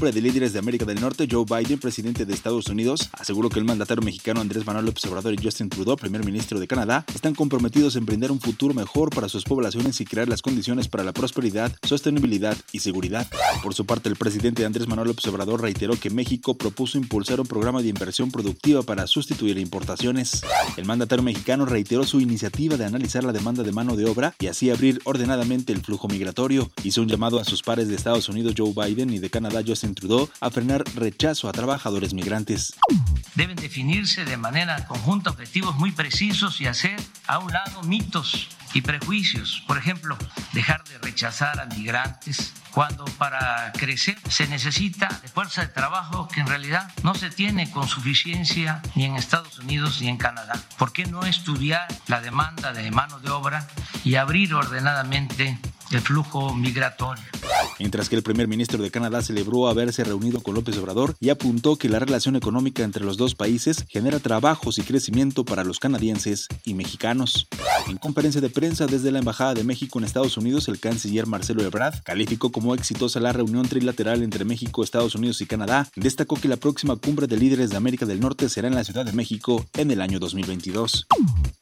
Cumbre de líderes de América del Norte, Joe Biden, presidente de Estados Unidos, aseguró que el mandatario mexicano Andrés Manuel López Obrador y Justin Trudeau, primer ministro de Canadá, están comprometidos en brindar un futuro mejor para sus poblaciones y crear las condiciones para la prosperidad, sostenibilidad y seguridad. Por su parte, el presidente Andrés Manuel López Obrador reiteró que México propuso impulsar un programa de inversión productiva para sustituir importaciones. El mandatario mexicano reiteró su iniciativa de analizar la demanda de mano de obra y así abrir ordenadamente el flujo migratorio. Hizo un llamado a sus pares de Estados Unidos Joe Biden y de Canadá Justin Trudeau a frenar rechazo a trabajadores migrantes. Deben definirse de manera conjunta objetivos muy precisos y hacer a un lado mitos y prejuicios. Por ejemplo, dejar de rechazar a migrantes cuando para crecer se necesita de fuerza de trabajo que en realidad no se tiene con suficiencia ni en Estados Unidos ni en Canadá. ¿Por qué no estudiar la demanda de mano de obra y abrir ordenadamente el flujo migratorio? Mientras que el primer ministro de Canadá celebró haberse reunido con López Obrador y apuntó que la relación económica entre los dos países genera trabajos y crecimiento para los canadienses y mexicanos. En conferencia de prensa desde la Embajada de México en Estados Unidos, el canciller Marcelo Ebrard calificó como exitosa la reunión trilateral entre México, Estados Unidos y Canadá. Destacó que la próxima cumbre de líderes de América del Norte será en la Ciudad de México en el año 2022.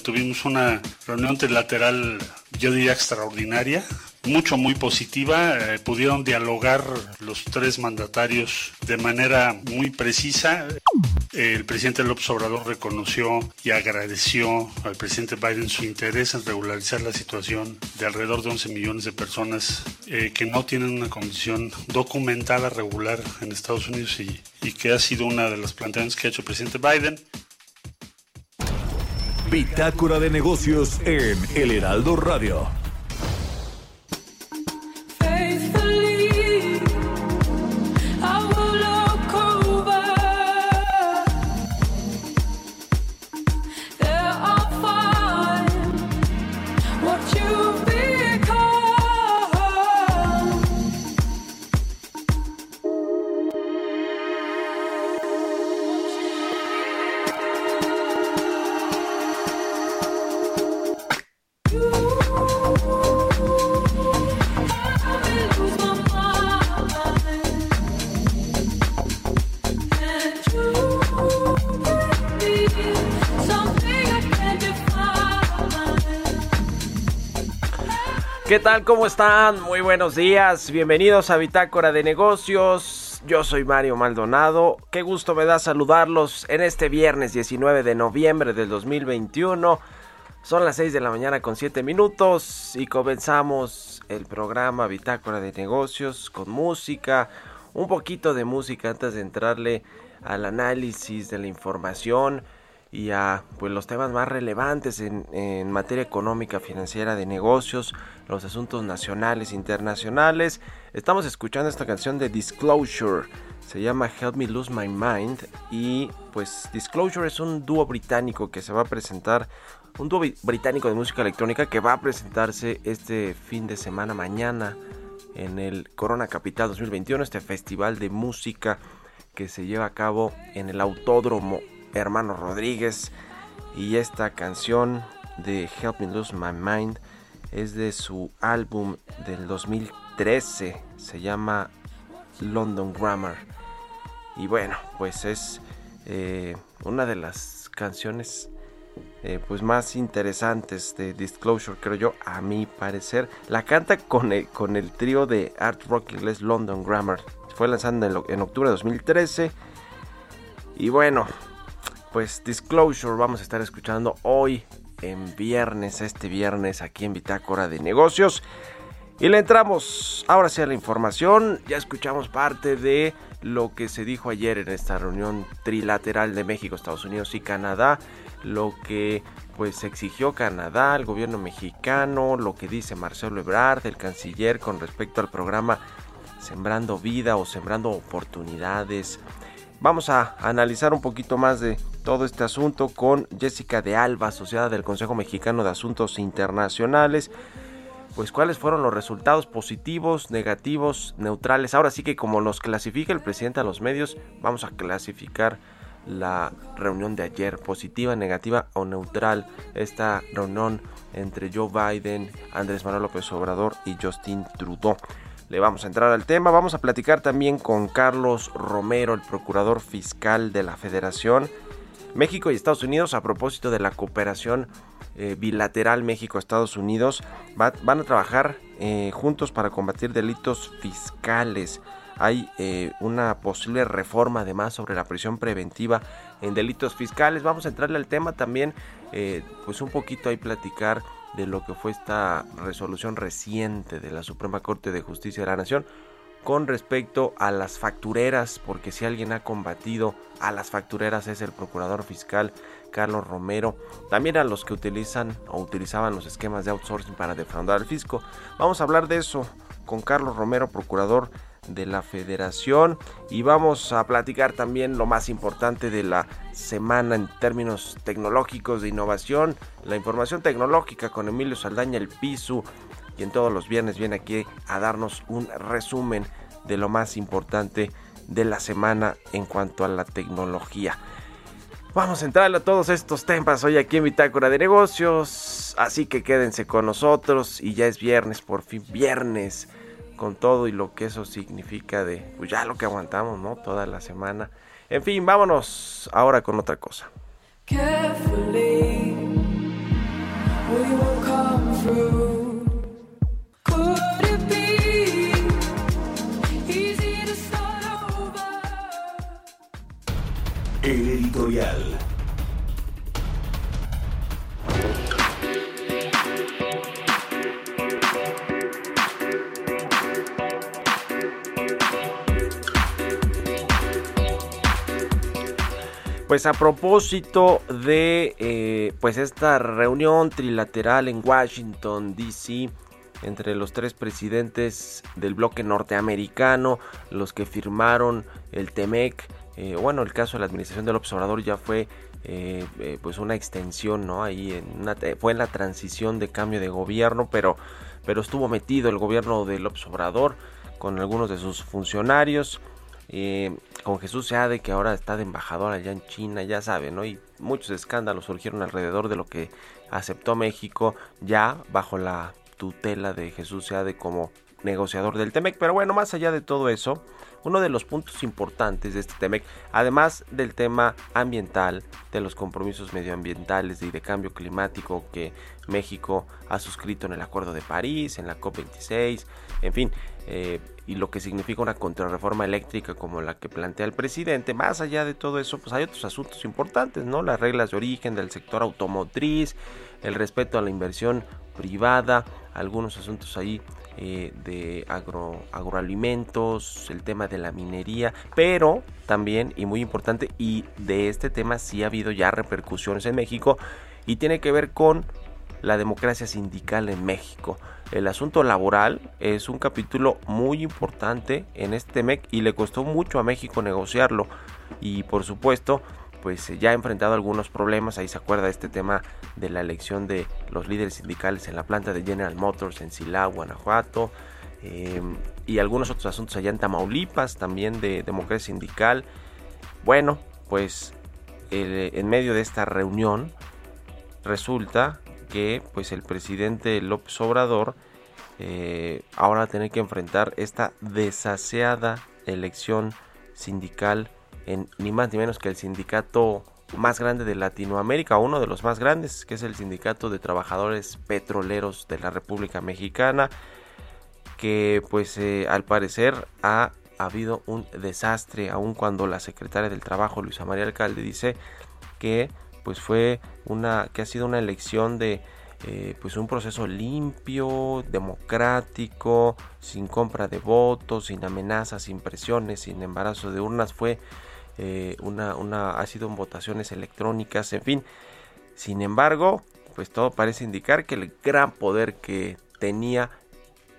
Tuvimos una reunión trilateral, yo diría extraordinaria, mucho, muy positiva. Eh, pudieron dialogar los tres mandatarios de manera muy precisa. El presidente López Obrador reconoció y agradeció al presidente Biden su interés en regularizar la situación de alrededor de 11 millones de personas eh, que no tienen una condición documentada regular en Estados Unidos y, y que ha sido una de las planteamientos que ha hecho el presidente Biden. Bitácora de negocios en El Heraldo Radio. ¿Qué tal? ¿Cómo están? Muy buenos días. Bienvenidos a Bitácora de Negocios. Yo soy Mario Maldonado. Qué gusto me da saludarlos en este viernes 19 de noviembre del 2021. Son las 6 de la mañana con 7 minutos y comenzamos el programa Bitácora de Negocios con música. Un poquito de música antes de entrarle al análisis de la información y a pues, los temas más relevantes en, en, materia económica, financiera, de negocios, los asuntos nacionales, internacionales. Estamos escuchando esta canción de Disclosure, se llama Help Me Lose My Mind y pues Disclosure es un dúo británico que se va a presentar, un dúo británico de música electrónica que va a presentarse este fin de semana mañana en el Corona Capital 2021, este festival de música que se lleva a cabo en el Autódromo Hermano Rodríguez. Y esta canción de Help Me Lose My Mind es de su álbum del 2013. Se llama London Grammar. Y bueno, pues es eh, una de las canciones eh, pues más interesantes de Disclosure, creo yo, a mi parecer. La canta con el, con el trío de art rock inglés London Grammar. Fue lanzada en, en octubre de 2013. Y bueno, pues Disclosure vamos a estar escuchando hoy en viernes, este viernes aquí en Bitácora de Negocios. Y le entramos ahora sí a la información. Ya escuchamos parte de lo que se dijo ayer en esta reunión trilateral de México, Estados Unidos y Canadá. Lo que pues exigió Canadá, el gobierno mexicano, lo que dice Marcelo Ebrard, el canciller, con respecto al programa Sembrando Vida o Sembrando Oportunidades. Vamos a analizar un poquito más de todo este asunto con Jessica de Alba, asociada del Consejo Mexicano de Asuntos Internacionales. Pues cuáles fueron los resultados positivos, negativos, neutrales. Ahora sí que como nos clasifica el presidente a los medios, vamos a clasificar la reunión de ayer, positiva, negativa o neutral. Esta reunión entre Joe Biden, Andrés Manuel López Obrador y Justin Trudeau. Le vamos a entrar al tema. Vamos a platicar también con Carlos Romero, el procurador fiscal de la Federación México y Estados Unidos, a propósito de la cooperación eh, bilateral México-Estados Unidos, van a trabajar eh, juntos para combatir delitos fiscales. Hay eh, una posible reforma además sobre la prisión preventiva en delitos fiscales. Vamos a entrarle al tema también, pues un poquito ahí platicar de lo que fue esta resolución reciente de la Suprema Corte de Justicia de la Nación con respecto a las factureras, porque si alguien ha combatido a las factureras es el procurador fiscal Carlos Romero, también a los que utilizan o utilizaban los esquemas de outsourcing para defraudar al fisco. Vamos a hablar de eso con Carlos Romero, procurador de la federación y vamos a platicar también lo más importante de la semana en términos tecnológicos de innovación, la información tecnológica con Emilio Saldaña, el PISU, y en todos los viernes viene aquí a darnos un resumen de lo más importante de la semana en cuanto a la tecnología. Vamos a entrar a todos estos temas hoy aquí en Bitácora de Negocios, así que quédense con nosotros y ya es viernes, por fin viernes, con todo y lo que eso significa de pues ya lo que aguantamos, ¿no? Toda la semana. En fin, vámonos ahora con otra cosa. El editorial. Pues a propósito de eh, pues esta reunión trilateral en Washington DC entre los tres presidentes del bloque norteamericano, los que firmaron el TEMEC, eh, bueno, el caso de la administración del observador ya fue eh, pues una extensión, ¿no? Ahí en fue en la transición de cambio de gobierno, pero, pero estuvo metido el gobierno del observador con algunos de sus funcionarios. Eh, con Jesús Seade que ahora está de embajador allá en China, ya saben, ¿no? Y muchos escándalos surgieron alrededor de lo que aceptó México ya bajo la tutela de Jesús Seade como negociador del TEMEC. Pero bueno, más allá de todo eso, uno de los puntos importantes de este TEMEC, además del tema ambiental, de los compromisos medioambientales y de cambio climático que México ha suscrito en el Acuerdo de París, en la COP26, en fin, eh, y lo que significa una contrarreforma eléctrica como la que plantea el presidente, más allá de todo eso, pues hay otros asuntos importantes, ¿no? Las reglas de origen del sector automotriz, el respeto a la inversión privada, algunos asuntos ahí eh, de agro, agroalimentos, el tema de la minería, pero también, y muy importante, y de este tema sí ha habido ya repercusiones en México, y tiene que ver con la democracia sindical en México. El asunto laboral es un capítulo muy importante en este MEC y le costó mucho a México negociarlo. Y por supuesto, pues ya ha enfrentado algunos problemas. Ahí se acuerda este tema de la elección de los líderes sindicales en la planta de General Motors en Silao, Guanajuato. Eh, y algunos otros asuntos allá en Tamaulipas, también de democracia sindical. Bueno, pues en medio de esta reunión resulta que pues el presidente López Obrador eh, ahora va a tener que enfrentar esta desaseada elección sindical en ni más ni menos que el sindicato más grande de Latinoamérica, uno de los más grandes, que es el Sindicato de Trabajadores Petroleros de la República Mexicana, que pues eh, al parecer ha habido un desastre, aun cuando la secretaria del Trabajo, Luisa María Alcalde, dice que pues fue una, que ha sido una elección de eh, pues un proceso limpio, democrático, sin compra de votos, sin amenazas, sin presiones, sin embarazo de urnas, fue eh, una, una, ha sido en votaciones electrónicas, en fin. Sin embargo, pues todo parece indicar que el gran poder que tenía,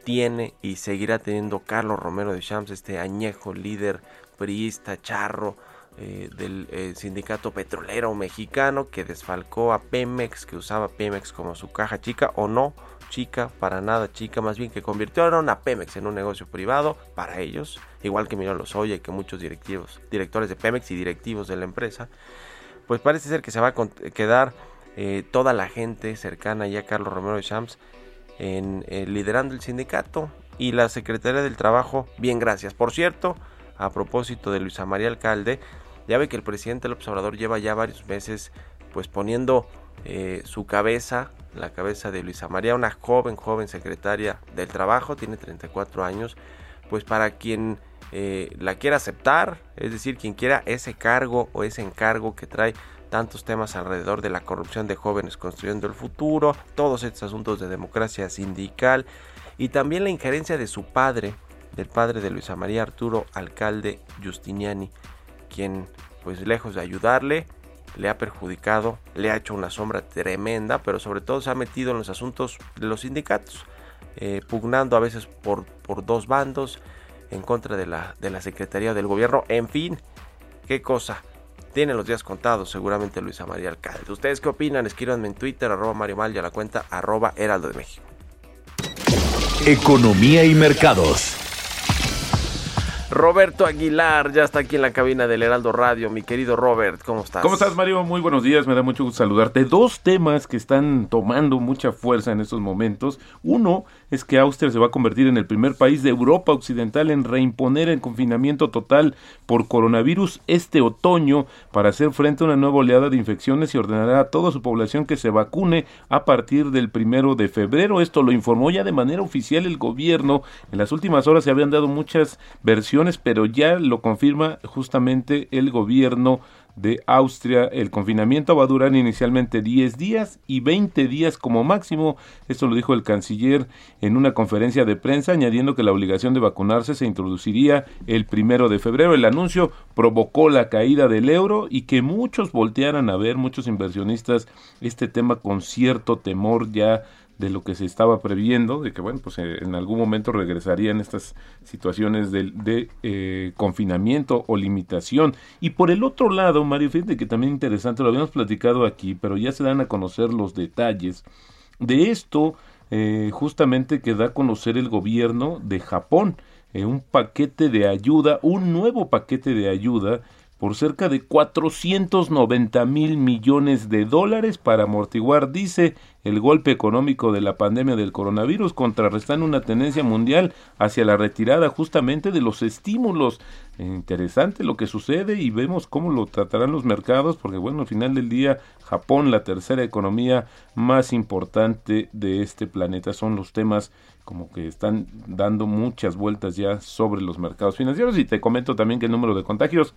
tiene y seguirá teniendo Carlos Romero de Champs, este añejo líder priista, charro, eh, del eh, sindicato petrolero mexicano que desfalcó a Pemex, que usaba Pemex como su caja chica o no chica, para nada chica, más bien que convirtieron a Pemex en un negocio privado para ellos, igual que Miguel Lozoya y que muchos directivos, directores de Pemex y directivos de la empresa, pues parece ser que se va a quedar eh, toda la gente cercana ya a Carlos Romero de Champs en, liderando el sindicato y la Secretaría del Trabajo, bien gracias. Por cierto, a propósito de Luisa María Alcalde, ya ve que el presidente López Obrador lleva ya varios meses pues poniendo eh, su cabeza, la cabeza de Luisa María, una joven, joven secretaria del trabajo, tiene 34 años, pues para quien eh, la quiera aceptar, es decir, quien quiera ese cargo o ese encargo que trae tantos temas alrededor de la corrupción de jóvenes construyendo el futuro, todos estos asuntos de democracia sindical y también la injerencia de su padre, del padre de Luisa María Arturo, alcalde Justiniani, quien pues lejos de ayudarle, le ha perjudicado, le ha hecho una sombra tremenda, pero sobre todo se ha metido en los asuntos de los sindicatos, eh, pugnando a veces por, por dos bandos en contra de la, de la Secretaría del Gobierno. En fin, qué cosa. Tiene los días contados seguramente Luisa María Alcalde. ¿Ustedes qué opinan? Escríbanme en Twitter, arroba Mario Mal y a la cuenta arroba Heraldo de México. Economía y mercados. Roberto Aguilar ya está aquí en la cabina del Heraldo Radio. Mi querido Robert, ¿cómo estás? ¿Cómo estás, Mario? Muy buenos días, me da mucho gusto saludarte. Dos temas que están tomando mucha fuerza en estos momentos. Uno es que Austria se va a convertir en el primer país de Europa Occidental en reimponer el confinamiento total por coronavirus este otoño para hacer frente a una nueva oleada de infecciones y ordenará a toda su población que se vacune a partir del primero de febrero. Esto lo informó ya de manera oficial el gobierno. En las últimas horas se habían dado muchas versiones pero ya lo confirma justamente el gobierno de Austria. El confinamiento va a durar inicialmente 10 días y 20 días como máximo. Esto lo dijo el canciller en una conferencia de prensa, añadiendo que la obligación de vacunarse se introduciría el primero de febrero. El anuncio provocó la caída del euro y que muchos voltearan a ver, muchos inversionistas, este tema con cierto temor ya de lo que se estaba previendo, de que bueno, pues eh, en algún momento regresarían estas situaciones de, eh, confinamiento o limitación. Y por el otro lado, Mario, fíjate que también interesante, lo habíamos platicado aquí, pero ya se dan a conocer los detalles de esto, eh, justamente que da a conocer el gobierno de Japón, un paquete de ayuda, un nuevo paquete de ayuda por cerca de 490 mil millones de dólares para amortiguar, dice, el golpe económico de la pandemia del coronavirus, contrarrestando una tendencia mundial hacia la retirada justamente de los estímulos. Interesante lo que sucede y vemos cómo lo tratarán los mercados, porque bueno, al final del día Japón, la tercera economía más importante de este planeta, son los temas como que están dando muchas vueltas ya sobre los mercados financieros y te comento también que el número de contagios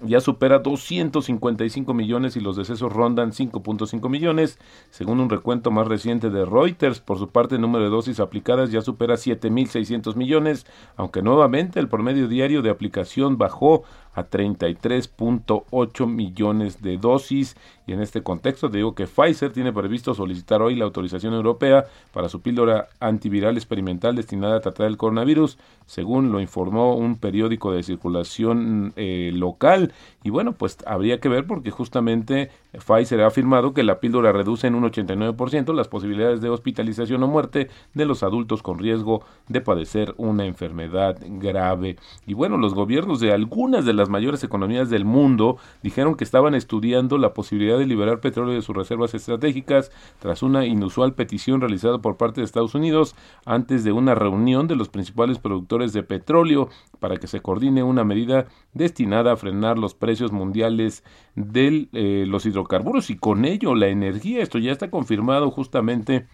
ya supera 255 millones y los decesos rondan 5.5 millones, según un recuento más reciente de Reuters. Por su parte, el número de dosis aplicadas ya supera 7.600 millones, aunque nuevamente el promedio diario de aplicación bajó a 33.8 millones de dosis. Y en este contexto digo que Pfizer tiene previsto solicitar hoy la autorización europea para su píldora antiviral experimental destinada a tratar el coronavirus, según lo informó un periódico de circulación eh, local. Y bueno, pues habría que ver porque justamente Pfizer ha afirmado que la píldora reduce en un 89% las posibilidades de hospitalización o muerte de los adultos con riesgo de padecer una enfermedad grave. Y bueno, los gobiernos de algunas de las las mayores economías del mundo dijeron que estaban estudiando la posibilidad de liberar petróleo de sus reservas estratégicas tras una inusual petición realizada por parte de Estados Unidos antes de una reunión de los principales productores de petróleo para que se coordine una medida destinada a frenar los precios mundiales de eh, los hidrocarburos y con ello la energía. Esto ya está confirmado justamente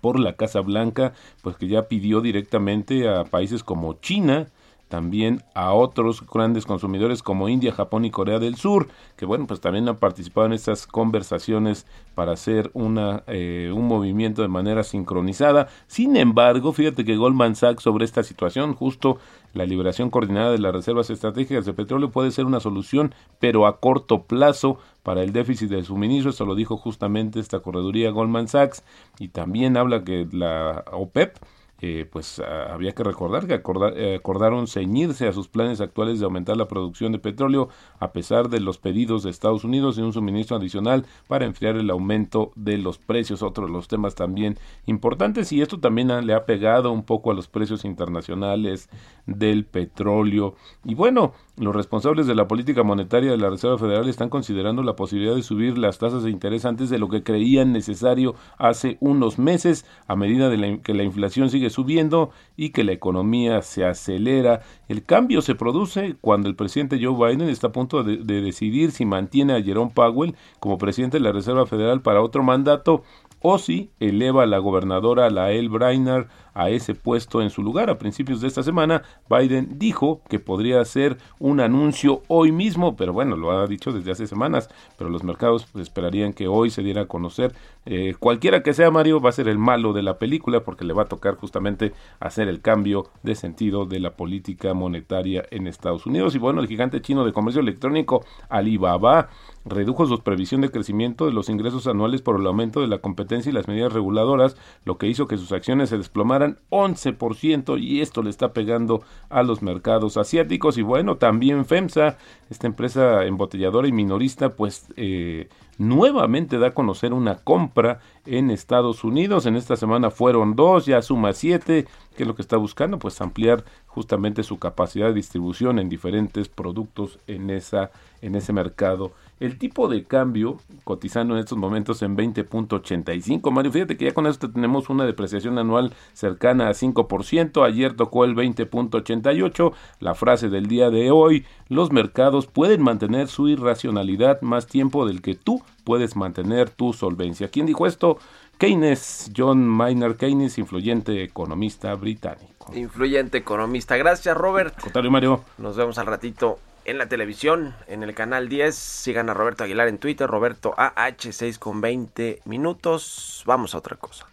por la Casa Blanca, pues que ya pidió directamente a países como China, también a otros grandes consumidores como India, Japón y Corea del Sur, que bueno, pues también han participado en estas conversaciones para hacer una, eh, un movimiento de manera sincronizada. Sin embargo, fíjate que Goldman Sachs sobre esta situación, justo la liberación coordinada de las reservas estratégicas de petróleo puede ser una solución, pero a corto plazo para el déficit de suministro, esto lo dijo justamente esta correduría Goldman Sachs, y también habla que la OPEP eh, pues había que recordar que eh, acordaron ceñirse a sus planes actuales de aumentar la producción de petróleo a pesar de los pedidos de Estados Unidos y un suministro adicional para enfriar el aumento de los precios, otro de los temas también importantes. Y esto también le ha pegado un poco a los precios internacionales del petróleo. Y bueno, los responsables de la política monetaria de la Reserva Federal están considerando la posibilidad de subir las tasas de interés antes de lo que creían necesario hace unos meses, a medida de que la inflación sigue subiendo y que la economía se acelera. El cambio se produce cuando el presidente Joe Biden está a punto de, de decidir si mantiene a Jerome Powell como presidente de la Reserva Federal para otro mandato o si eleva a la gobernadora Lael Brainard a ese puesto en su lugar. A principios de esta semana, Biden dijo que podría hacer un anuncio hoy mismo, pero bueno, lo ha dicho desde hace semanas, pero los mercados pues, esperarían que hoy se diera a conocer. Eh, cualquiera que sea Mario va a ser el malo de la película porque le va a tocar justamente hacer el cambio de sentido de la política monetaria en Estados Unidos. Y bueno, el gigante chino de comercio electrónico Alibaba redujo su previsión de crecimiento de los ingresos anuales por el aumento de la competencia y las medidas reguladoras, lo que hizo que sus acciones se desplomaran 11% y esto le está pegando a los mercados asiáticos y bueno, también FEMSA, esta empresa embotelladora y minorista, pues eh, nuevamente da a conocer una compra en Estados Unidos. En esta semana fueron dos, ya suma siete. ¿Qué es lo que está buscando? Pues ampliar justamente su capacidad de distribución en diferentes productos en, esa, en ese mercado el tipo de cambio cotizando en estos momentos en 20.85. Mario, fíjate que ya con esto tenemos una depreciación anual cercana a 5%. Ayer tocó el 20.88. La frase del día de hoy, los mercados pueden mantener su irracionalidad más tiempo del que tú puedes mantener tu solvencia. ¿Quién dijo esto? Keynes, John Maynard Keynes, influyente economista británico. Influyente economista. Gracias, Robert. Contrario, Mario. Nos vemos al ratito en la televisión, en el canal 10. Sigan a Roberto Aguilar en Twitter, Roberto AH6 con 20 minutos. Vamos a otra cosa.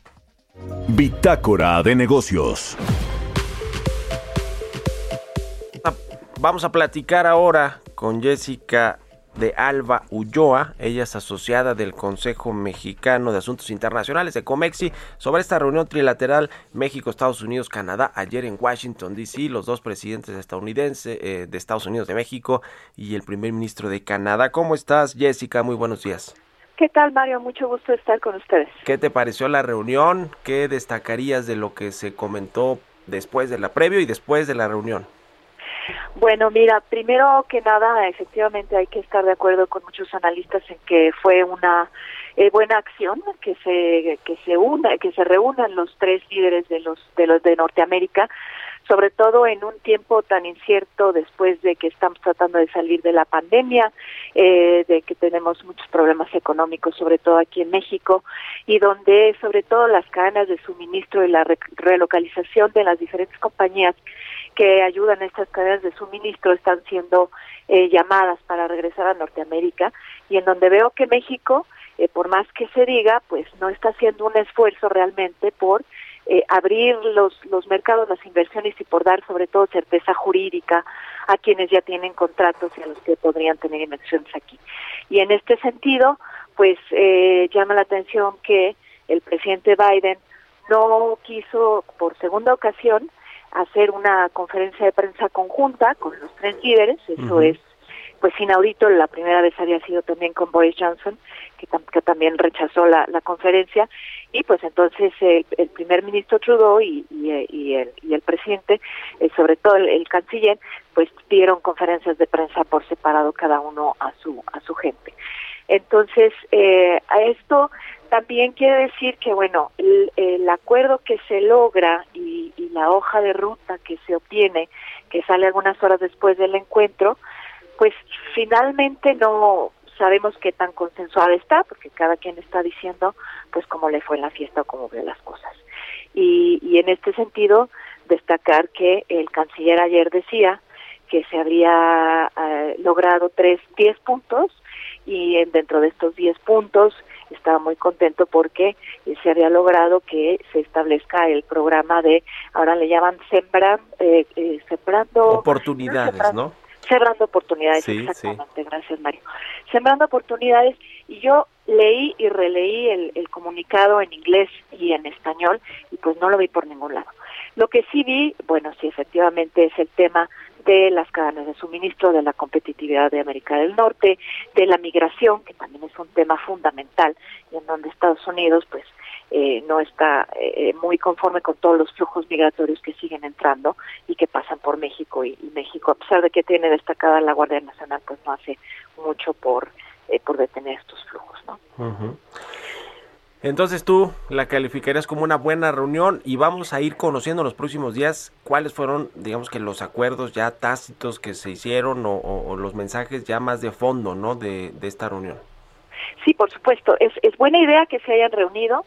Bitácora de negocios. Vamos a platicar ahora con Jessica de Alba Ulloa, ella es asociada del Consejo Mexicano de Asuntos Internacionales de COMEXI, sobre esta reunión trilateral México, Estados Unidos, Canadá, ayer en Washington, D.C., los dos presidentes estadounidenses eh, de Estados Unidos de México y el primer ministro de Canadá. ¿Cómo estás, Jessica? Muy buenos días. ¿Qué tal, Mario? Mucho gusto estar con ustedes. ¿Qué te pareció la reunión? ¿Qué destacarías de lo que se comentó después de la previo y después de la reunión? Bueno, mira, primero que nada, efectivamente hay que estar de acuerdo con muchos analistas en que fue una eh, buena acción que se que se una que se reúnan los tres líderes de los de los de Norteamérica sobre todo en un tiempo tan incierto después de que estamos tratando de salir de la pandemia, eh, de que tenemos muchos problemas económicos, sobre todo aquí en México, y donde sobre todo las cadenas de suministro y la relocalización de las diferentes compañías que ayudan a estas cadenas de suministro están siendo eh, llamadas para regresar a Norteamérica y en donde veo que México, eh, por más que se diga, pues no está haciendo un esfuerzo realmente por eh, abrir los, los mercados, las inversiones y por dar sobre todo certeza jurídica a quienes ya tienen contratos y a los que podrían tener inversiones aquí. Y en este sentido, pues eh, llama la atención que el presidente Biden no quiso por segunda ocasión hacer una conferencia de prensa conjunta con los tres líderes, eso es pues inaudito, la primera vez había sido también con Boris Johnson, que, también rechazó la, conferencia, y pues entonces el, el primer ministro Trudeau y, y, el, y el presidente, eh, sobre todo el, canciller, pues dieron conferencias de prensa por separado cada uno a su, a su gente. Entonces, eh, a esto también quiere decir que, bueno, el, el acuerdo que se logra y, y la hoja de ruta que se obtiene, que sale algunas horas después del encuentro, pues finalmente no sabemos qué tan consensuada está, porque cada quien está diciendo pues cómo le fue en la fiesta o cómo vio las cosas. Y, y en este sentido, destacar que el canciller ayer decía que se habría eh, logrado tres, diez puntos y dentro de estos diez puntos estaba muy contento porque se había logrado que se establezca el programa de, ahora le llaman sembran, eh, eh, sembrando... Oportunidades, ¿no? Sembrando oportunidades, exactamente, gracias Mario. Sembrando oportunidades, y yo leí y releí el, el, comunicado en inglés y en español, y pues no lo vi por ningún lado. Lo que sí vi, bueno, sí, efectivamente es el tema de las cadenas de suministro, de la competitividad de América del Norte, de la migración, que también es un tema fundamental, y en donde Estados Unidos, pues, eh, no está eh, muy conforme con todos los flujos migratorios que siguen entrando y que pasan por México y, México a pesar de que tiene destacada la Guardia Nacional pues no hace mucho por eh, por detener estos flujos no uh. Entonces tú la calificarías como una buena reunión y vamos a ir conociendo en los próximos días cuáles fueron digamos que los acuerdos ya tácitos que se hicieron o, o, o los mensajes ya más de fondo no de, de esta reunión Sí, por supuesto. Es, es buena idea que se hayan reunido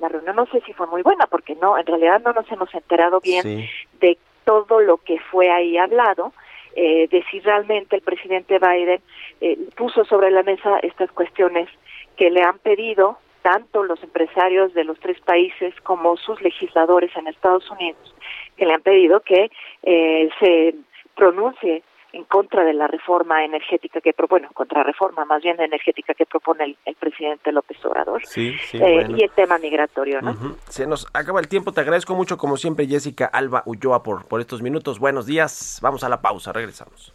la reunión no sé si fue muy buena porque no en realidad no nos hemos enterado bien sí. de todo lo que fue ahí hablado eh, de si realmente el presidente Biden eh, puso sobre la mesa estas cuestiones que le han pedido tanto los empresarios de los tres países como sus legisladores en Estados Unidos que le han pedido que eh, se pronuncie en contra de la reforma energética que bueno contra reforma más bien energética que propone el, el presidente López Obrador sí, sí, eh, bueno. y el tema migratorio ¿no? Uh -huh. se nos acaba el tiempo te agradezco mucho como siempre Jessica Alba Ulloa por por estos minutos buenos días vamos a la pausa regresamos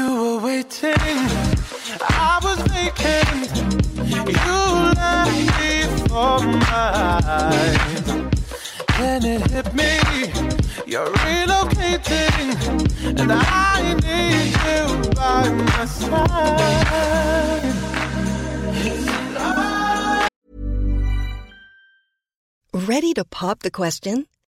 You were waiting, I was vacant. You left me for mine. Then it hit me, you're relocating, and I need you by my side. Ready to pop the question?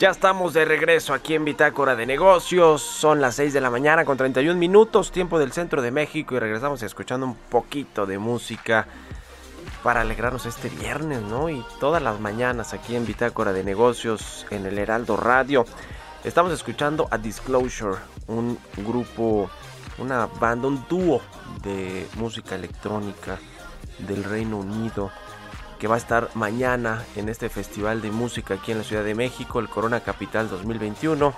Ya estamos de regreso aquí en Bitácora de Negocios. Son las 6 de la mañana con 31 minutos, tiempo del centro de México. Y regresamos escuchando un poquito de música para alegrarnos este viernes, ¿no? Y todas las mañanas aquí en Bitácora de Negocios en el Heraldo Radio. Estamos escuchando a Disclosure, un grupo, una banda, un dúo de música electrónica del Reino Unido que va a estar mañana en este festival de música aquí en la Ciudad de México, el Corona Capital 2021,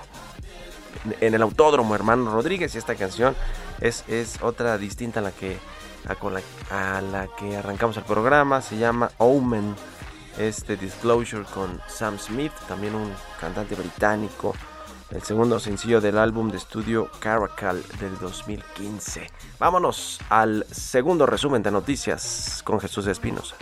en el Autódromo Hermano Rodríguez. Y esta canción es, es otra distinta a la, que, a, la que arrancamos el programa, se llama Omen. Este Disclosure con Sam Smith, también un cantante británico el segundo sencillo del álbum de estudio Caracal del 2015. Vámonos al segundo resumen de noticias con Jesús Espinosa.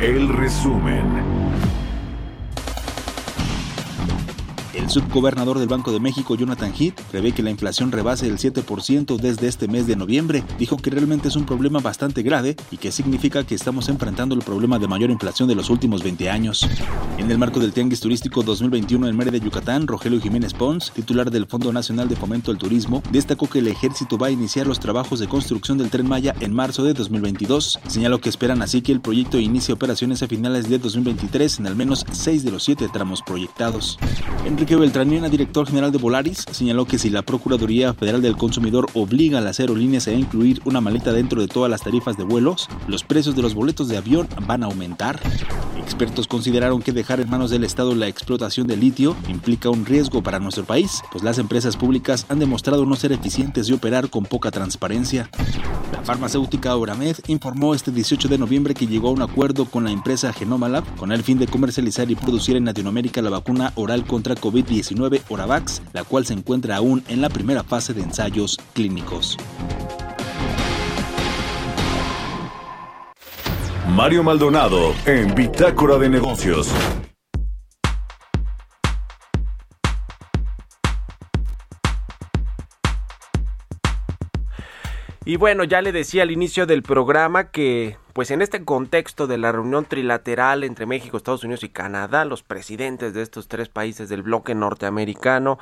El resumen. El subgobernador del Banco de México, Jonathan Heath, prevé que la inflación rebase el 7% desde este mes de noviembre. Dijo que realmente es un problema bastante grave y que significa que estamos enfrentando el problema de mayor inflación de los últimos 20 años. En el marco del Tianguis Turístico 2021 en Mérida, Yucatán, Rogelio Jiménez Pons, titular del Fondo Nacional de Fomento al Turismo, destacó que el ejército va a iniciar los trabajos de construcción del Tren Maya en marzo de 2022. Señaló que esperan así que el proyecto inicie operaciones a finales de 2023 en al menos 6 de los 7 tramos proyectados. Enrique Beltraniana, director general de Volaris, señaló que si la Procuraduría Federal del Consumidor obliga a las aerolíneas a incluir una maleta dentro de todas las tarifas de vuelos, los precios de los boletos de avión van a aumentar. Expertos consideraron que dejar en manos del Estado la explotación del litio implica un riesgo para nuestro país, pues las empresas públicas han demostrado no ser eficientes y operar con poca transparencia. La farmacéutica Oramed informó este 18 de noviembre que llegó a un acuerdo con la empresa Genomalab con el fin de comercializar y producir en Latinoamérica la vacuna oral contra COVID-19 Oravax, la cual se encuentra aún en la primera fase de ensayos clínicos. Mario Maldonado en Bitácora de Negocios. Y bueno, ya le decía al inicio del programa que, pues en este contexto de la reunión trilateral entre México, Estados Unidos y Canadá, los presidentes de estos tres países del bloque norteamericano,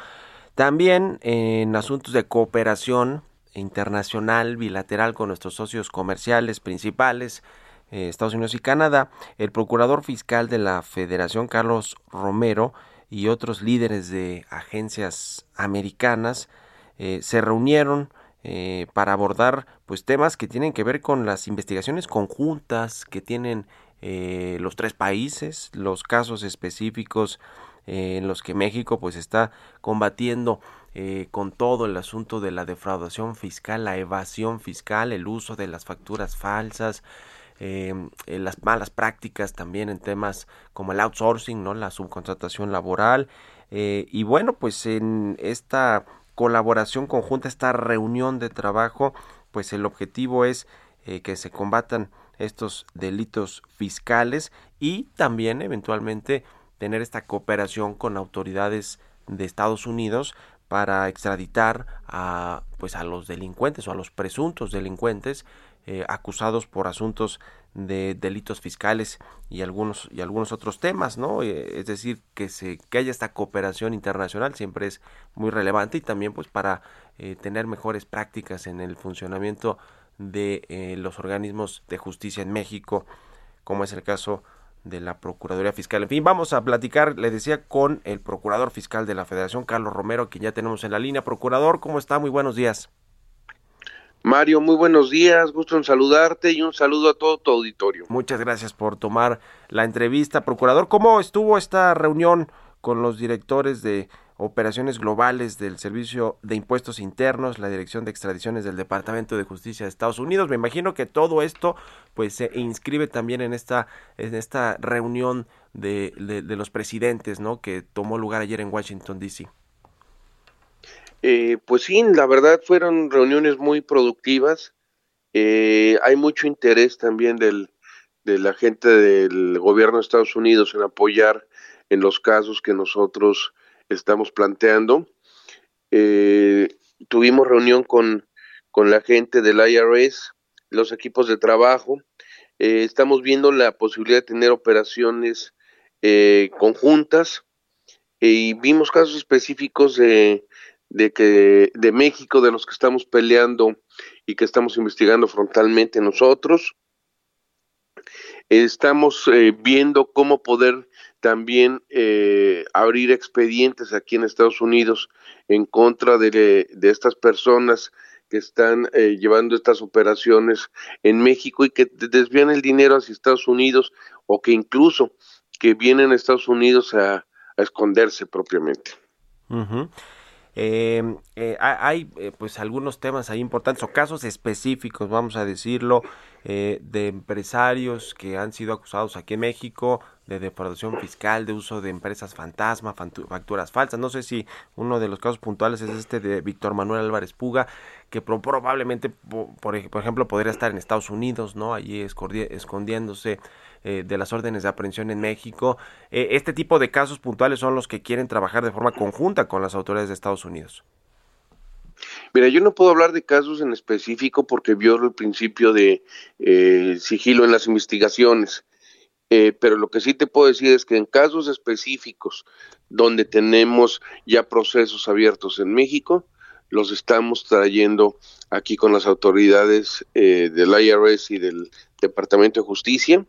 también en asuntos de cooperación internacional, bilateral con nuestros socios comerciales principales, eh, Estados Unidos y Canadá, el procurador fiscal de la Federación, Carlos Romero, y otros líderes de agencias americanas eh, se reunieron eh, para abordar pues temas que tienen que ver con las investigaciones conjuntas que tienen eh, los tres países, los casos específicos eh, en los que México pues está combatiendo con todo el asunto de la defraudación fiscal, la evasión fiscal, el uso de las facturas falsas, las malas prácticas también en temas como el outsourcing, ¿no? la subcontratación laboral. y bueno, pues en esta colaboración conjunta, esta reunión de trabajo, pues el objetivo es eh, que se combatan estos delitos fiscales y también eventualmente tener esta cooperación con autoridades de Estados Unidos para extraditar a pues a los delincuentes o a los presuntos delincuentes eh, acusados por asuntos de delitos fiscales y algunos y algunos otros temas, ¿no? Eh, es decir, que se que haya esta cooperación internacional siempre es muy relevante y también pues para eh, tener mejores prácticas en el funcionamiento de eh, los organismos de justicia en México, como es el caso de la Procuraduría Fiscal. En fin, vamos a platicar, le decía, con el Procurador Fiscal de la Federación, Carlos Romero, que ya tenemos en la línea. Procurador, ¿cómo está? Muy buenos días. Mario, muy buenos días, gusto en saludarte y un saludo a todo tu auditorio. Muchas gracias por tomar la entrevista, procurador. ¿Cómo estuvo esta reunión con los directores de operaciones globales del Servicio de Impuestos Internos, la Dirección de Extradiciones del Departamento de Justicia de Estados Unidos. Me imagino que todo esto pues se inscribe también en esta en esta reunión de, de, los presidentes, ¿no? Que tomó lugar ayer en Washington D.C. Eh, pues sí, la verdad fueron reuniones muy productivas. Eh, hay mucho interés también de la gente del gobierno de Estados Unidos en apoyar en los casos que nosotros estamos planteando. Eh, tuvimos reunión con, con la gente del IRS, los equipos de trabajo. Eh, estamos viendo la posibilidad de tener operaciones eh, conjuntas y vimos casos específicos de, de, que, de México, de los que estamos peleando y que estamos investigando frontalmente nosotros. Estamos eh, viendo cómo poder también eh, abrir expedientes aquí en Estados Unidos en contra de, estas personas que están eh, llevando estas operaciones en México y que desvían el dinero hacia Estados Unidos o que incluso que vienen a Estados Unidos a, esconderse propiamente. Eh, hay eh, pues algunos temas ahí importantes o casos específicos, vamos a decirlo, eh, de empresarios que han sido acusados aquí en México de defraudación fiscal, de uso de empresas fantasma, facturas falsas. No sé si uno de los casos puntuales es este de Víctor Manuel Álvarez Puga, que probablemente, por, ejemplo, podría estar en Estados Unidos, ¿no? Allí escondiéndose eh, de las órdenes de aprehensión en México. Eh, este tipo de casos puntuales son los que quieren trabajar de forma conjunta con las autoridades de Estados Unidos. Mira, yo no puedo hablar de casos en específico porque violo el principio de eh, sigilo en las investigaciones. pero lo que sí te puedo decir es que en casos específicos donde tenemos ya procesos abiertos en México, los estamos trayendo aquí con las autoridades del IRS y del Departamento de Justicia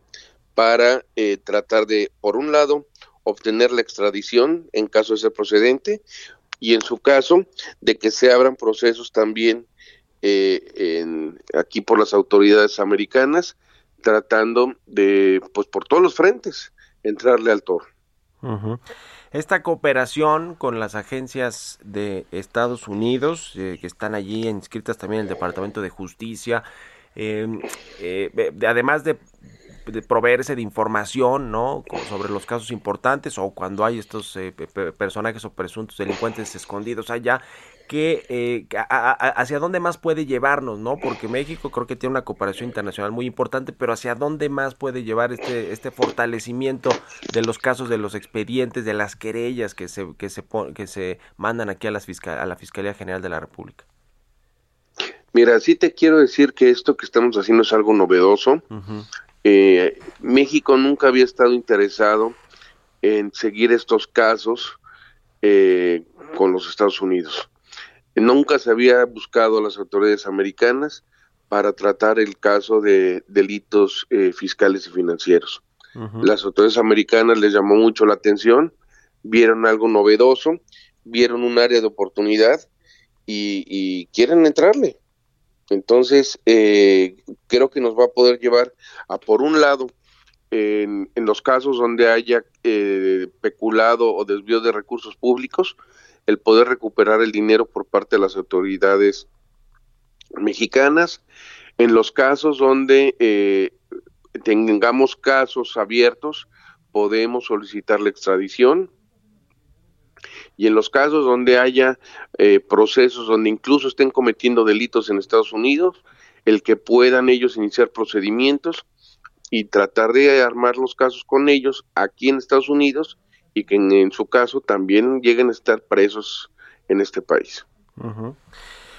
para eh, tratar de, por un lado, obtener la extradición en caso de ser procedente y en su caso de que se abran procesos también eh, aquí por las autoridades americanas tratando de, pues por todos los frentes, entrarle al toro. Esta cooperación con las agencias de Estados Unidos, eh, que están allí inscritas también en el Departamento de Justicia, además de de proveerse de información, ¿no? Sobre los casos importantes o cuando hay estos eh, personajes o presuntos delincuentes escondidos allá, que eh, hacia dónde más puede llevarnos, ¿no? Porque México creo que tiene una cooperación internacional muy importante, pero hacia dónde más puede llevar este este fortalecimiento de los casos de los expedientes, de las querellas que se que se que se mandan aquí a las fiscal, a la Fiscalía General de la República. Mira, sí te quiero decir que esto que estamos haciendo es algo novedoso. Eh, México nunca había estado interesado en seguir estos casos eh, con los Estados Unidos. Nunca se había buscado a las autoridades americanas para tratar el caso de delitos eh, fiscales y financieros. Las autoridades americanas les llamó mucho la atención, vieron algo novedoso, vieron un área de oportunidad y quieren entrarle. Entonces, eh, creo que nos va a poder llevar a, por un lado, en, los casos donde haya eh, peculado o desvío de recursos públicos, el poder recuperar el dinero por parte de las autoridades mexicanas. En los casos donde eh, tengamos casos abiertos, podemos solicitar la extradición y en los casos donde haya eh, procesos donde incluso estén cometiendo delitos en Estados Unidos, el que puedan ellos iniciar procedimientos y tratar de armar los casos con ellos aquí en Estados Unidos y que en, su caso también lleguen a estar presos en este país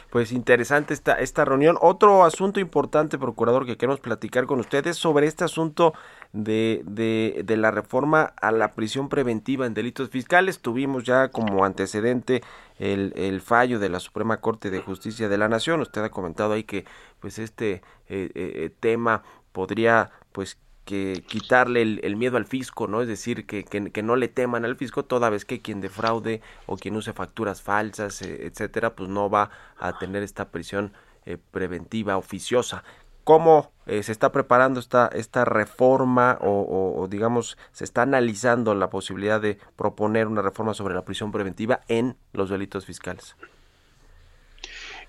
pues interesante esta, esta reunión. Otro asunto importante, procurador, que queremos platicar con ustedes sobre este asunto de, de, de, la reforma a la prisión preventiva en delitos fiscales. Tuvimos ya como antecedente el, fallo de la Suprema Corte de Justicia de la Nación. Usted ha comentado ahí que pues este eh, eh, tema podría pues que quitarle el, miedo al fisco, ¿no? Es decir, que, no le teman al fisco toda vez que quien defraude o quien use facturas falsas, eh, etcétera, pues no va a tener esta prisión eh, preventiva oficiosa. ¿Cómo eh, se está preparando esta, esta reforma o, digamos, se está analizando la posibilidad de proponer una reforma sobre la prisión preventiva en los delitos fiscales?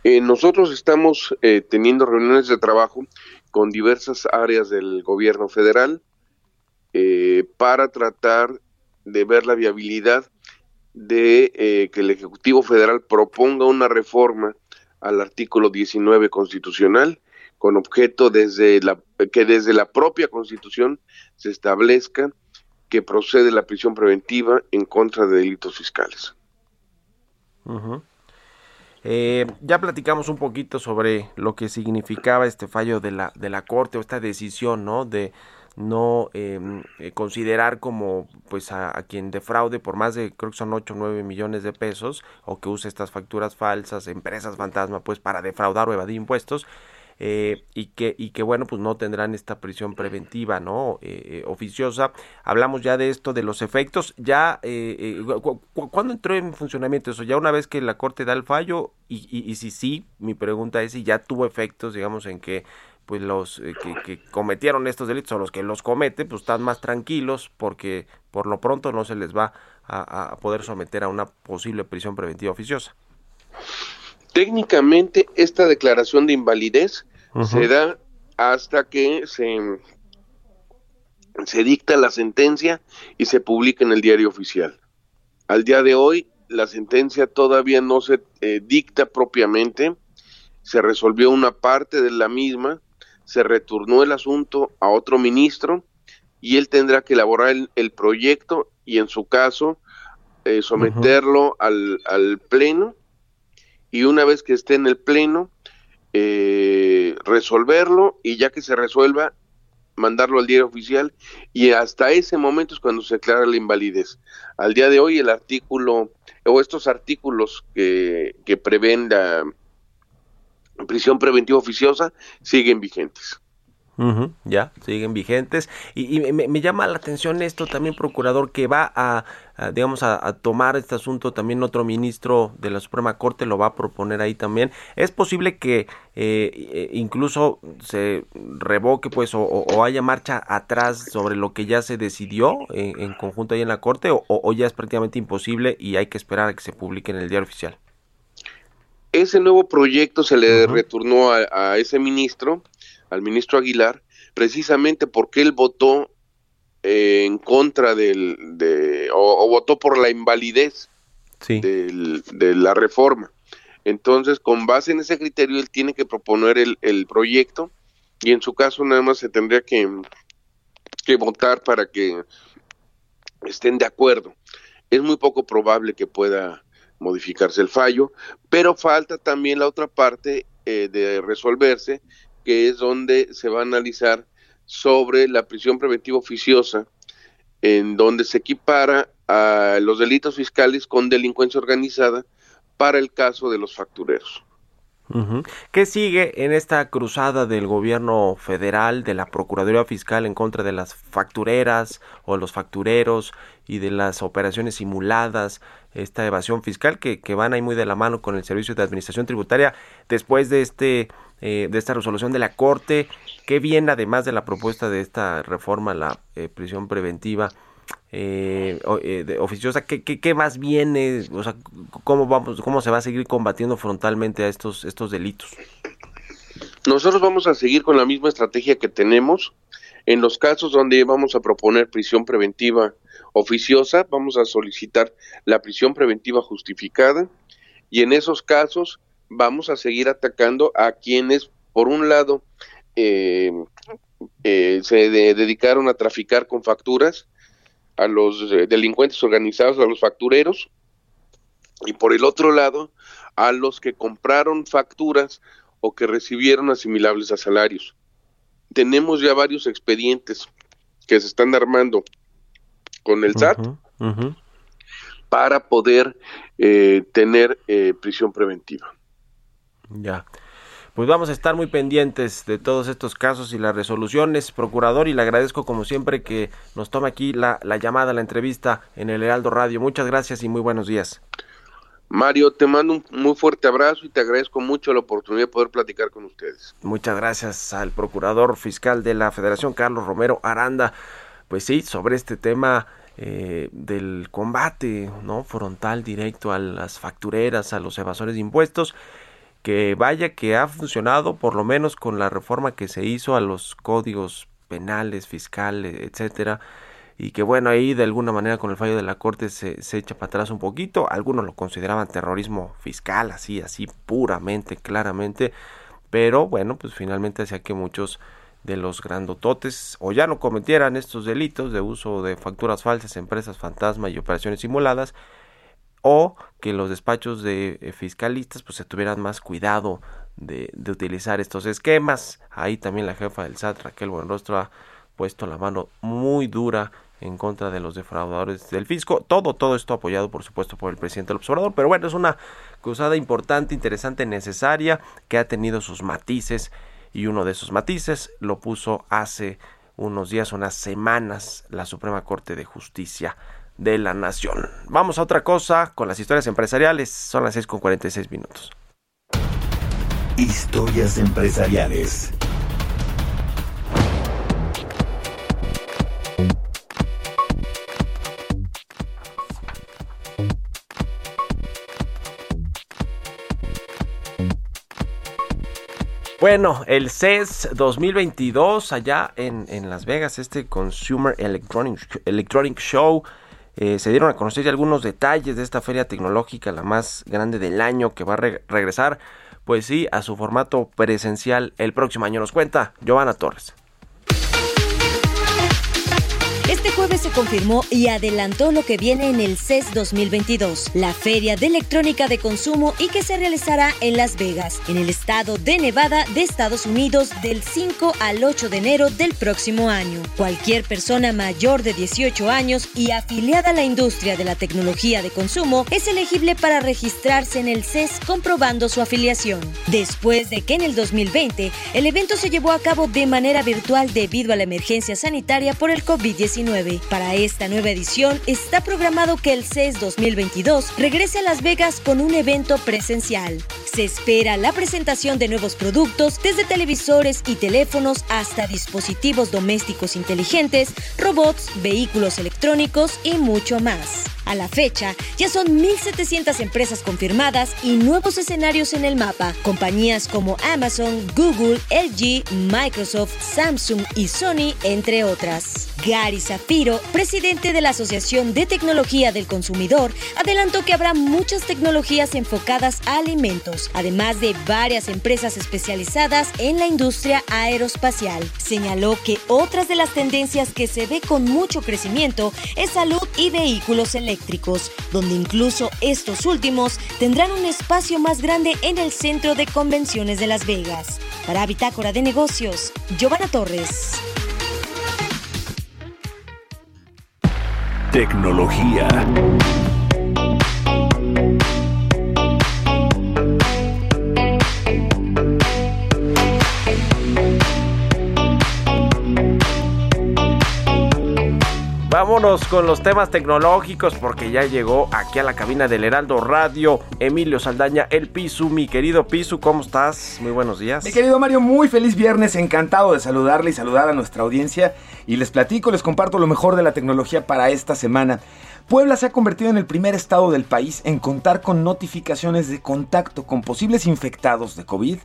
Nosotros estamos teniendo reuniones de trabajo con diversas áreas del gobierno federal para tratar de ver la viabilidad de que el Ejecutivo Federal proponga una reforma al artículo 19 constitucional con objeto desde la, que desde la propia Constitución se establezca que procede la prisión preventiva en contra de delitos fiscales. Eh, ya platicamos un poquito sobre lo que significaba este fallo de la, de la Corte o esta decisión, ¿no? De no em, eh, considerar como pues a, quien defraude por más de creo que son 8 o 9 millones de pesos o que use estas facturas falsas, empresas fantasma pues para defraudar o evadir impuestos, eh, y que y que bueno pues no tendrán esta prisión preventiva no eh, eh, oficiosa. Hablamos ya de esto de los efectos. Ya eh, cuándo entró en funcionamiento eso ya una vez que la corte da el fallo y, y, si sí mi pregunta es si ya tuvo efectos digamos en que pues los que, cometieron estos delitos o los que los cometen pues están más tranquilos porque por lo pronto no se les va a poder someter a una posible prisión preventiva oficiosa. Técnicamente esta declaración de invalidez se da hasta que se, se dicta la sentencia y se publica en el diario oficial. Al día de hoy, la sentencia todavía no se eh, dicta propiamente, se resolvió una parte de la misma, se retornó el asunto a otro ministro y él tendrá que elaborar el, proyecto y en su caso eh, someterlo al, al pleno. Y una vez que esté en el pleno, eh, resolverlo y ya que se resuelva, mandarlo al diario oficial y hasta ese momento es cuando se declara la invalidez. Al día de hoy el artículo o estos artículos que, que prevén la prisión preventiva oficiosa siguen vigentes ya, siguen vigentes. Y, me, llama la atención esto también, procurador, que va a, digamos, a, tomar este asunto también otro ministro de la Suprema Corte, lo va a proponer ahí también. ¿Es posible que eh, eh, incluso se revoque, pues, o, haya marcha atrás sobre lo que ya se decidió en, conjunto ahí en la Corte, o, ya es prácticamente imposible y hay que esperar a que se publique en el diario oficial? Ese nuevo proyecto se le retornó a ese ministro al ministro Aguilar, precisamente porque él votó eh, en contra del, de, o, votó por la invalidez de la reforma. Entonces, con base en ese criterio, él tiene que proponer el, el proyecto y en su caso nada más se tendría que, que votar para que estén de acuerdo. Es muy poco probable que pueda modificarse el fallo, pero falta también la otra parte eh, de resolverse, que es donde se va a analizar sobre la prisión preventiva oficiosa, en donde se equipara a los delitos fiscales con delincuencia organizada para el caso de los factureros. ¿Qué sigue en esta cruzada del gobierno federal, de la Procuraduría Fiscal en contra de las factureras o los factureros y de las operaciones simuladas, esta evasión fiscal que, van ahí muy de la mano con el Servicio de Administración Tributaria después de este eh, de esta resolución de la Corte, qué viene además de la propuesta de esta reforma, la eh, prisión preventiva eh, oficiosa, ¿qué, ¿qué, más viene? O sea, ¿cómo, vamos, ¿cómo se va a seguir combatiendo frontalmente a estos, estos delitos? Nosotros vamos a seguir con la misma estrategia que tenemos. En los casos donde vamos a proponer prisión preventiva oficiosa, vamos a solicitar la prisión preventiva justificada y en esos casos vamos a seguir atacando a quienes, por un lado, eh, eh, se dedicaron a traficar con facturas, a los eh, delincuentes organizados, a los factureros, y por el otro lado, a los que compraron facturas o que recibieron asimilables a salarios. Tenemos ya varios expedientes que se están armando con el SAT para poder tener prisión preventiva. Ya. Pues vamos a estar muy pendientes de todos estos casos y las resoluciones, procurador, y le agradezco como siempre que nos tome aquí la, la llamada, la entrevista en el Heraldo Radio. Muchas gracias y muy buenos días. Mario, te mando un muy fuerte abrazo y te agradezco mucho la oportunidad de poder platicar con ustedes. Muchas gracias al procurador fiscal de la Federación, Carlos Romero Aranda. Pues sí, sobre este tema eh, del combate no frontal directo a las factureras, a los evasores de impuestos, que vaya que ha funcionado por lo menos con la reforma que se hizo a los códigos penales, fiscales, etcétera y que bueno, ahí de alguna manera con el fallo de la Corte se, echa para atrás un poquito. Algunos lo consideraban terrorismo fiscal, así, así, puramente, claramente. Pero bueno, pues finalmente hacía que muchos de los grandototes o ya no cometieran estos delitos de uso de facturas falsas, empresas fantasma y operaciones simuladas, o que los despachos de eh, fiscalistas pues se tuvieran más cuidado de, utilizar estos esquemas. Ahí también la jefa del SAT, Raquel Buenrostro, ha puesto la mano muy dura en contra de los defraudadores del fisco. Todo, todo esto apoyado, por supuesto, por el presidente del observador. Pero bueno, es una cruzada importante, interesante, necesaria, que ha tenido sus matices. Y uno de esos matices lo puso hace unos días, unas semanas, la Suprema Corte de Justicia de la Nación. Vamos a otra cosa con las historias empresariales. Son las 6 con 46 minutos. Historias empresariales. Bueno, el CES 2022 allá en, en Las Vegas, este Consumer Electronic, Electronic Show, eh, se dieron a conocer ya algunos detalles de esta feria tecnológica, la más grande del año, que va a regresar, pues sí, a su formato presencial el próximo año. Nos cuenta Giovanna Torres. Este jueves se confirmó y adelantó lo que viene en el CES 2022, la Feria de Electrónica de Consumo y que se realizará en Las Vegas, en el estado de Nevada de Estados Unidos del 5 al 8 de enero del próximo año. Cualquier persona mayor de 18 años y afiliada a la industria de la tecnología de consumo es elegible para registrarse en el CES comprobando su afiliación. Después de que en el 2020 el evento se llevó a cabo de manera virtual debido a la emergencia sanitaria por el COVID-19, para esta nueva edición está programado que el CES 2022 regrese a Las Vegas con un evento presencial. Se espera la presentación de nuevos productos desde televisores y teléfonos hasta dispositivos domésticos inteligentes, robots, vehículos electrónicos y mucho más. A la fecha, ya son 1.700 empresas confirmadas y nuevos escenarios en el mapa. Compañías como Amazon, Google, LG, Microsoft, Samsung y Sony, entre otras. Gary Zafiro, presidente de la Asociación de Tecnología del Consumidor, adelantó que habrá muchas tecnologías enfocadas a alimentos, además de varias empresas especializadas en la industria aeroespacial. Señaló que otras de las tendencias que se ve con mucho crecimiento es salud y vehículos eléctricos, donde incluso estos últimos tendrán un espacio más grande en el centro de convenciones de Las Vegas. Para Bitácora de Negocios, Giovanna Torres. Tecnología. Vámonos con los temas tecnológicos porque ya llegó aquí a la cabina del Heraldo Radio Emilio Saldaña, el Pisu. Mi querido Pisu, ¿cómo estás? Muy buenos días. Mi querido Mario, muy feliz viernes, encantado de saludarle y saludar a nuestra audiencia. Y les platico, les comparto lo mejor de la tecnología para esta semana. Puebla se ha convertido en el primer estado del país en contar con notificaciones de contacto con posibles infectados de COVID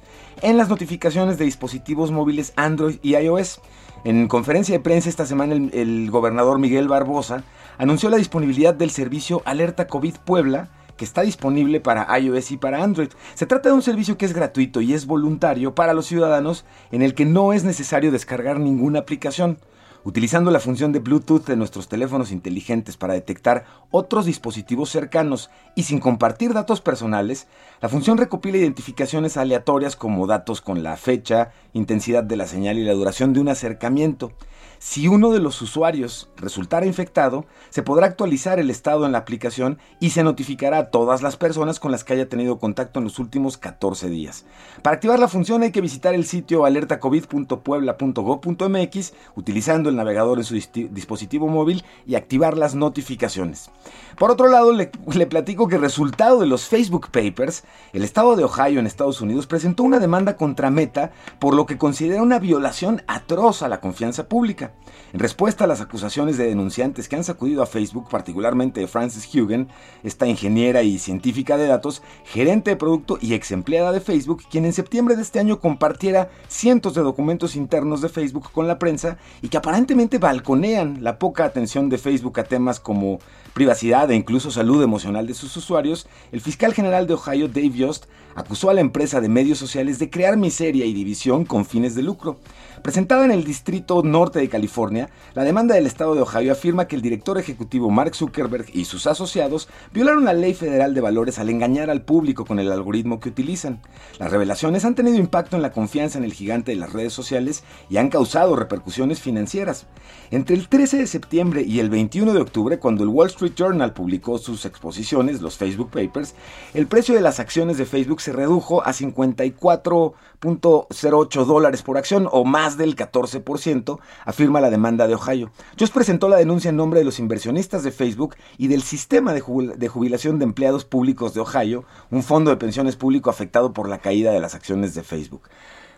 en las notificaciones de dispositivos móviles Android y iOS. En conferencia de prensa esta semana el, gobernador Miguel Barbosa anunció la disponibilidad del servicio Alerta COVID Puebla que está disponible para iOS y para Android. Se trata de un servicio que es gratuito y es voluntario para los ciudadanos en el que no es necesario descargar ninguna aplicación. Utilizando la función de Bluetooth de nuestros teléfonos inteligentes para detectar otros dispositivos cercanos y sin compartir datos personales, la función recopila identificaciones aleatorias como datos con la fecha, intensidad de la señal y la duración de un acercamiento. Si uno de los usuarios resultara infectado, se podrá actualizar el estado en la aplicación y se notificará a todas las personas con las que haya tenido contacto en los últimos 14 días. Para activar la función hay que visitar el sitio alertacovid.puebla.gov.mx utilizando el navegador en su dispositivo móvil y activar las notificaciones. Por otro lado, le, platico que resultado de los Facebook Papers, el estado de Ohio en Estados Unidos presentó una demanda contra Meta por lo que considera una violación atroz a la confianza pública. En respuesta a las acusaciones de denunciantes que han sacudido a Facebook, particularmente de Frances Hugen, esta ingeniera y científica de datos, gerente de producto y ex empleada de Facebook, quien en septiembre de este año compartiera cientos de documentos internos de Facebook con la prensa y que aparentemente balconean la poca atención de Facebook a temas como privacidad e incluso salud emocional de sus usuarios, el fiscal general de Ohio, Dave Yost, acusó a la empresa de medios sociales de crear miseria y división con fines de lucro. Presentada en el Distrito Norte de California, la demanda del Estado de Ohio afirma que el director ejecutivo Mark Zuckerberg y sus asociados violaron la ley federal de valores al engañar al público con el algoritmo que utilizan. Las revelaciones han tenido impacto en la confianza en el gigante de las redes sociales y han causado repercusiones financieras. Entre el 13 de septiembre y el 21 de octubre, cuando el Wall Street Journal publicó sus exposiciones, los Facebook Papers, el precio de las acciones de Facebook se redujo a 54.08 dólares por acción o más del 14%, afirma la demanda de Ohio. Just presentó la denuncia en nombre de los inversionistas de Facebook y del sistema de jubilación de empleados públicos de Ohio, un fondo de pensiones público afectado por la caída de las acciones de Facebook.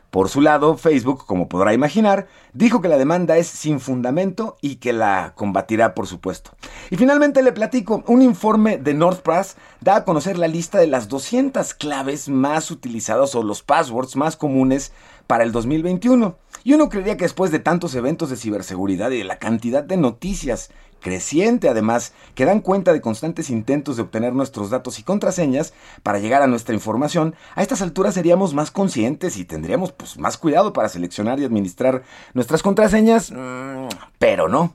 Por su lado, Facebook, como podrá imaginar, dijo que la demanda es sin fundamento y que la combatirá, por supuesto. Y finalmente le platico, un informe de NordPress da a conocer la lista de las 200 claves más utilizadas o los passwords más comunes para el 2021. Y uno creería que después de tantos eventos de ciberseguridad y de la cantidad de noticias creciente además, que dan cuenta de constantes intentos de obtener nuestros datos y contraseñas para llegar a nuestra información, a estas alturas seríamos más conscientes y tendríamos pues, más cuidado para seleccionar y administrar nuestras contraseñas, mm, pero no.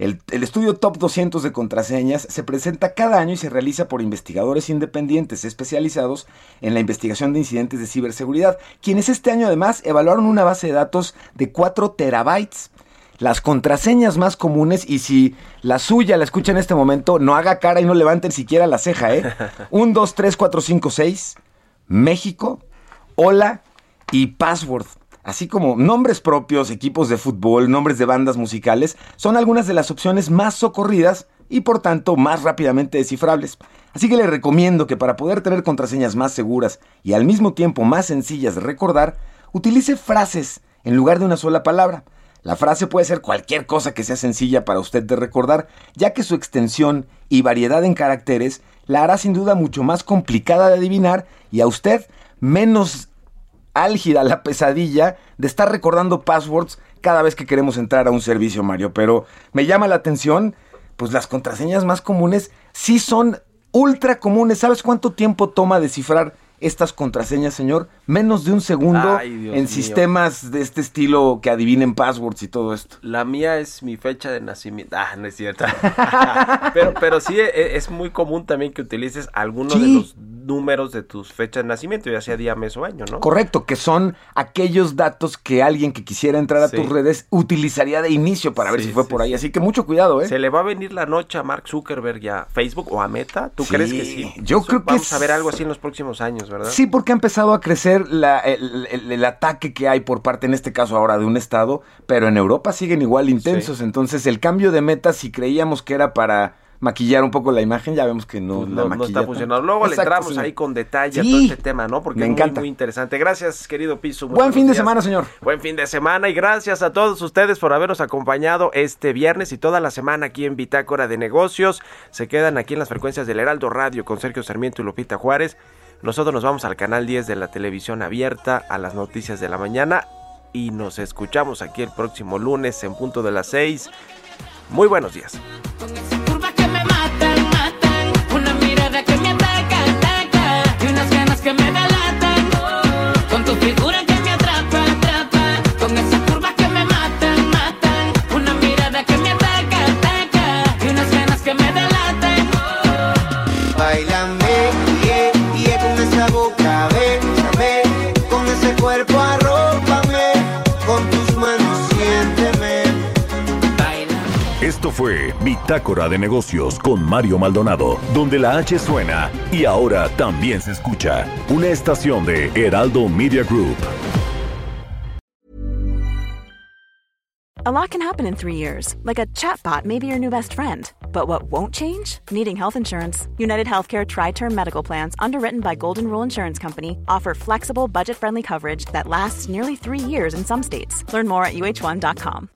El, el, estudio Top 200 de contraseñas se presenta cada año y se realiza por investigadores independientes especializados en la investigación de incidentes de ciberseguridad, quienes este año además evaluaron una base de datos de 4 terabytes las contraseñas más comunes y si la suya la escucha en este momento, no haga cara y no levante siquiera la ceja, ¿eh? 1, 2, 3, 4, 5, 6, México, hola y password. Así como nombres propios, equipos de fútbol, nombres de bandas musicales, son algunas de las opciones más socorridas y por tanto más rápidamente descifrables. Así que le recomiendo que para poder tener contraseñas más seguras y al mismo tiempo más sencillas de recordar, utilice frases en lugar de una sola palabra. La frase puede ser cualquier cosa que sea sencilla para usted de recordar, ya que su extensión y variedad en caracteres la hará sin duda mucho más complicada de adivinar y a usted menos álgida la pesadilla de estar recordando passwords cada vez que queremos entrar a un servicio, Mario. Pero me llama la atención, pues las contraseñas más comunes sí son ultra comunes. ¿Sabes cuánto tiempo toma descifrar estas contraseñas, señor, menos de un segundo en sistemas de este estilo que adivinen passwords y todo esto. La mía es mi fecha de nacimiento. Ah, no es cierto. pero, pero sí e, es muy común también que utilices alguno de los números de tus fechas de nacimiento, ya sea día, mes o año, ¿no? Correcto, que son aquellos datos que alguien que quisiera entrar a tus redes utilizaría de inicio para ver si fue por ahí. Así que mucho cuidado, ¿eh? ¿Se le va a venir la noche a Mark Zuckerberg y a Facebook o a Meta? ¿Tú crees que sí? Yo creo que Vamos a ver algo así en los próximos años, ¿verdad? Sí, porque ha empezado a crecer el, ataque que hay por parte, en este caso ahora, de un Estado, pero en Europa siguen igual intensos. Entonces, el cambio de meta, si creíamos que era para maquillar un poco la imagen, ya vemos que no, no, no está funcionando. Luego le entramos ahí con detalle a todo este tema, ¿no? Porque es muy, muy, interesante. Gracias, querido Piso. Buen fin de semana, señor. Buen fin de semana y gracias a todos ustedes por habernos acompañado este viernes y toda la semana aquí en Bitácora de Negocios. Se quedan aquí en las frecuencias del Heraldo Radio con Sergio Sarmiento y Lupita Juárez. Nosotros nos vamos al canal 10 de la televisión abierta a las noticias de la mañana y nos escuchamos aquí el próximo lunes en punto de las 6. Muy buenos días. tu figura fue Bitácora de Negocios con Mario Maldonado, donde la H suena y ahora también se escucha. Una estación de Heraldo Media Group. A lot can happen in three years, like a chatbot may be your new best friend But what won't change? Needing health insurance. United Healthcare Tri Term Medical Plans, underwritten by Golden Rule Insurance Company, offer flexible, budget friendly coverage that lasts nearly three years in some states. Learn more at uh1.com.